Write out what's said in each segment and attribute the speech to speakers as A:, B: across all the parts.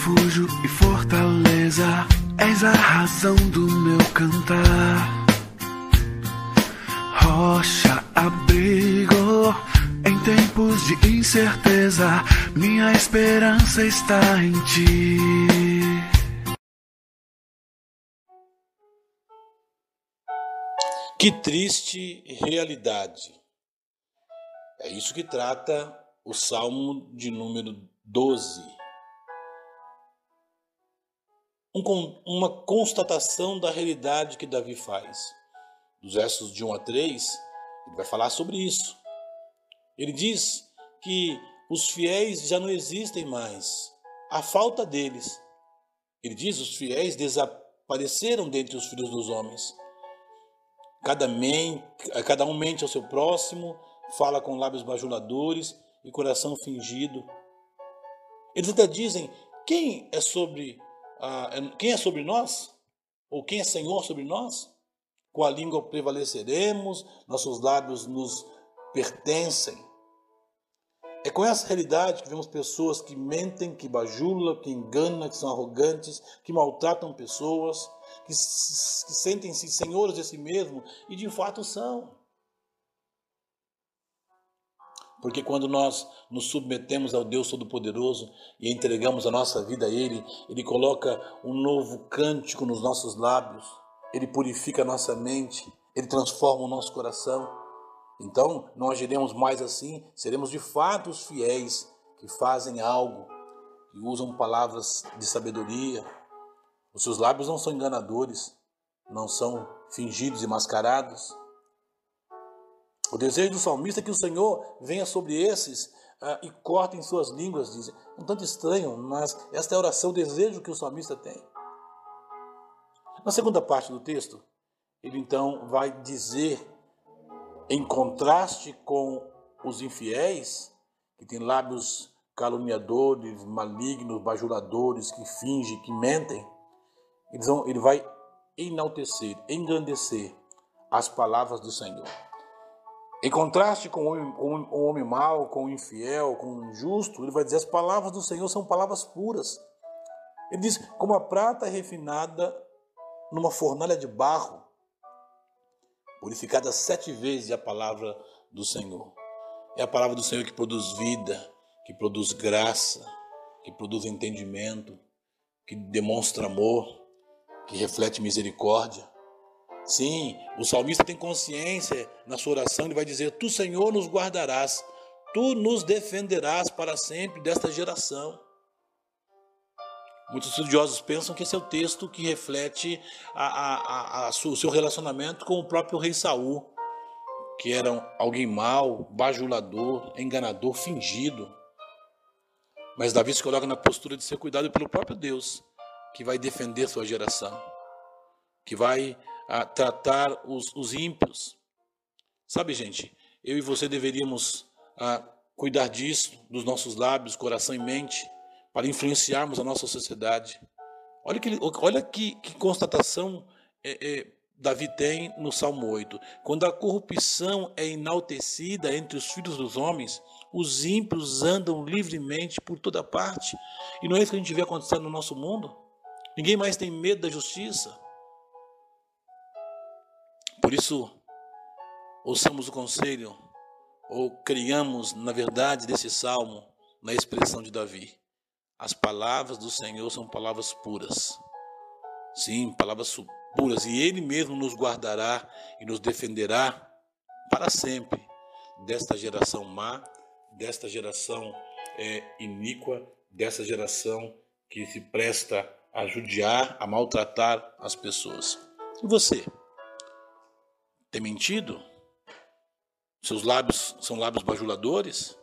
A: refúgio e fortaleza, és a razão do meu cantar. Rocha, abrigo, em tempos de incerteza, minha esperança está em ti.
B: Que triste realidade. É isso que trata o Salmo de número 12. Um, uma constatação da realidade que Davi faz. Dos versos de 1 a 3, ele vai falar sobre isso. Ele diz que os fiéis já não existem mais. A falta deles. Ele diz: os fiéis desapareceram dentre os filhos dos homens. Cada, men, cada um mente ao seu próximo, fala com lábios bajuladores e coração fingido. Eles até dizem: quem é sobre uh, quem é sobre nós? Ou quem é Senhor sobre nós? Com a língua prevaleceremos, nossos lábios nos pertencem. É com essa realidade que vemos pessoas que mentem, que bajulam, que enganam, que são arrogantes, que maltratam pessoas, que, que sentem-se senhores de si mesmo e de fato são. Porque quando nós nos submetemos ao Deus Todo-Poderoso e entregamos a nossa vida a Ele, Ele coloca um novo cântico nos nossos lábios, Ele purifica a nossa mente, Ele transforma o nosso coração. Então, não agiremos mais assim, seremos de fato os fiéis que fazem algo, que usam palavras de sabedoria. Os seus lábios não são enganadores, não são fingidos e mascarados. O desejo do salmista é que o Senhor venha sobre esses uh, e corte em suas línguas, diz. Um tanto estranho, mas esta é a oração, o desejo que o salmista tem. Na segunda parte do texto, ele então vai dizer, em contraste com os infiéis, que têm lábios caluniadores, malignos, bajuladores, que fingem, que mentem, ele vai enaltecer, engrandecer as palavras do Senhor. Em contraste com o homem, o homem mau, com o infiel, com o injusto, ele vai dizer: as palavras do Senhor são palavras puras. Ele diz: como a prata refinada numa fornalha de barro, purificada sete vezes é a palavra do Senhor. É a palavra do Senhor que produz vida, que produz graça, que produz entendimento, que demonstra amor, que reflete misericórdia. Sim, o salmista tem consciência na sua oração, ele vai dizer: Tu, Senhor, nos guardarás, tu nos defenderás para sempre desta geração. Muitos estudiosos pensam que esse é o texto que reflete a, a, a, o seu relacionamento com o próprio rei Saul, que era alguém mau, bajulador, enganador, fingido. Mas Davi se coloca na postura de ser cuidado pelo próprio Deus, que vai defender sua geração, que vai a tratar os, os ímpios. Sabe, gente, eu e você deveríamos a, cuidar disso, dos nossos lábios, coração e mente, para influenciarmos a nossa sociedade. Olha que, olha que, que constatação é, é, Davi tem no Salmo 8. Quando a corrupção é enaltecida entre os filhos dos homens, os ímpios andam livremente por toda parte. E não é isso que a gente vê acontecendo no nosso mundo? Ninguém mais tem medo da justiça. Por isso, ouçamos o conselho, ou criamos, na verdade, desse salmo, na expressão de Davi. As palavras do Senhor são palavras puras. Sim, palavras puras. E Ele mesmo nos guardará e nos defenderá para sempre desta geração má, desta geração é, iníqua, dessa geração que se presta a judiar, a maltratar as pessoas. E você? Tem mentido? Seus lábios são lábios bajuladores?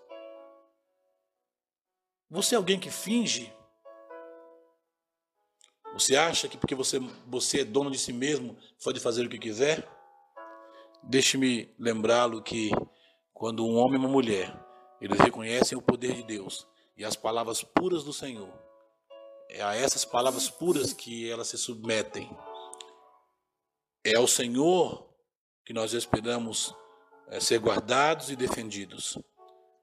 B: Você é alguém que finge? Você acha que porque você, você é dono de si mesmo, pode fazer o que quiser? Deixe-me lembrá-lo que quando um homem e uma mulher, eles reconhecem o poder de Deus e as palavras puras do Senhor, é a essas palavras puras que elas se submetem. É ao Senhor que nós esperamos é, ser guardados e defendidos.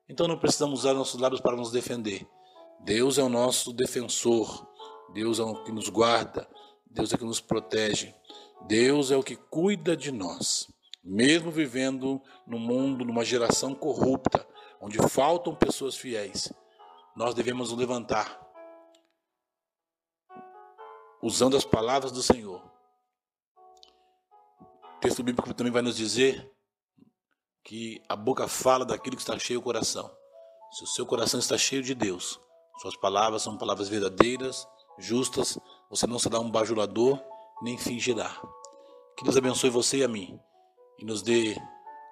B: Então não precisamos usar nossos lábios para nos defender. Deus é o nosso defensor, Deus é o que nos guarda, Deus é o que nos protege, Deus é o que cuida de nós. Mesmo vivendo no mundo, numa geração corrupta, onde faltam pessoas fiéis, nós devemos nos levantar, usando as palavras do Senhor. Texto bíblico também vai nos dizer que a boca fala daquilo que está cheio o coração. Se o seu coração está cheio de Deus, suas palavras são palavras verdadeiras, justas, você não será um bajulador, nem fingirá. Que Deus abençoe você e a mim e nos dê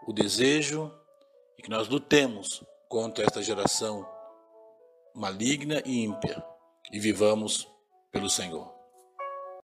B: o desejo e que nós lutemos contra esta geração maligna e ímpia e vivamos pelo Senhor.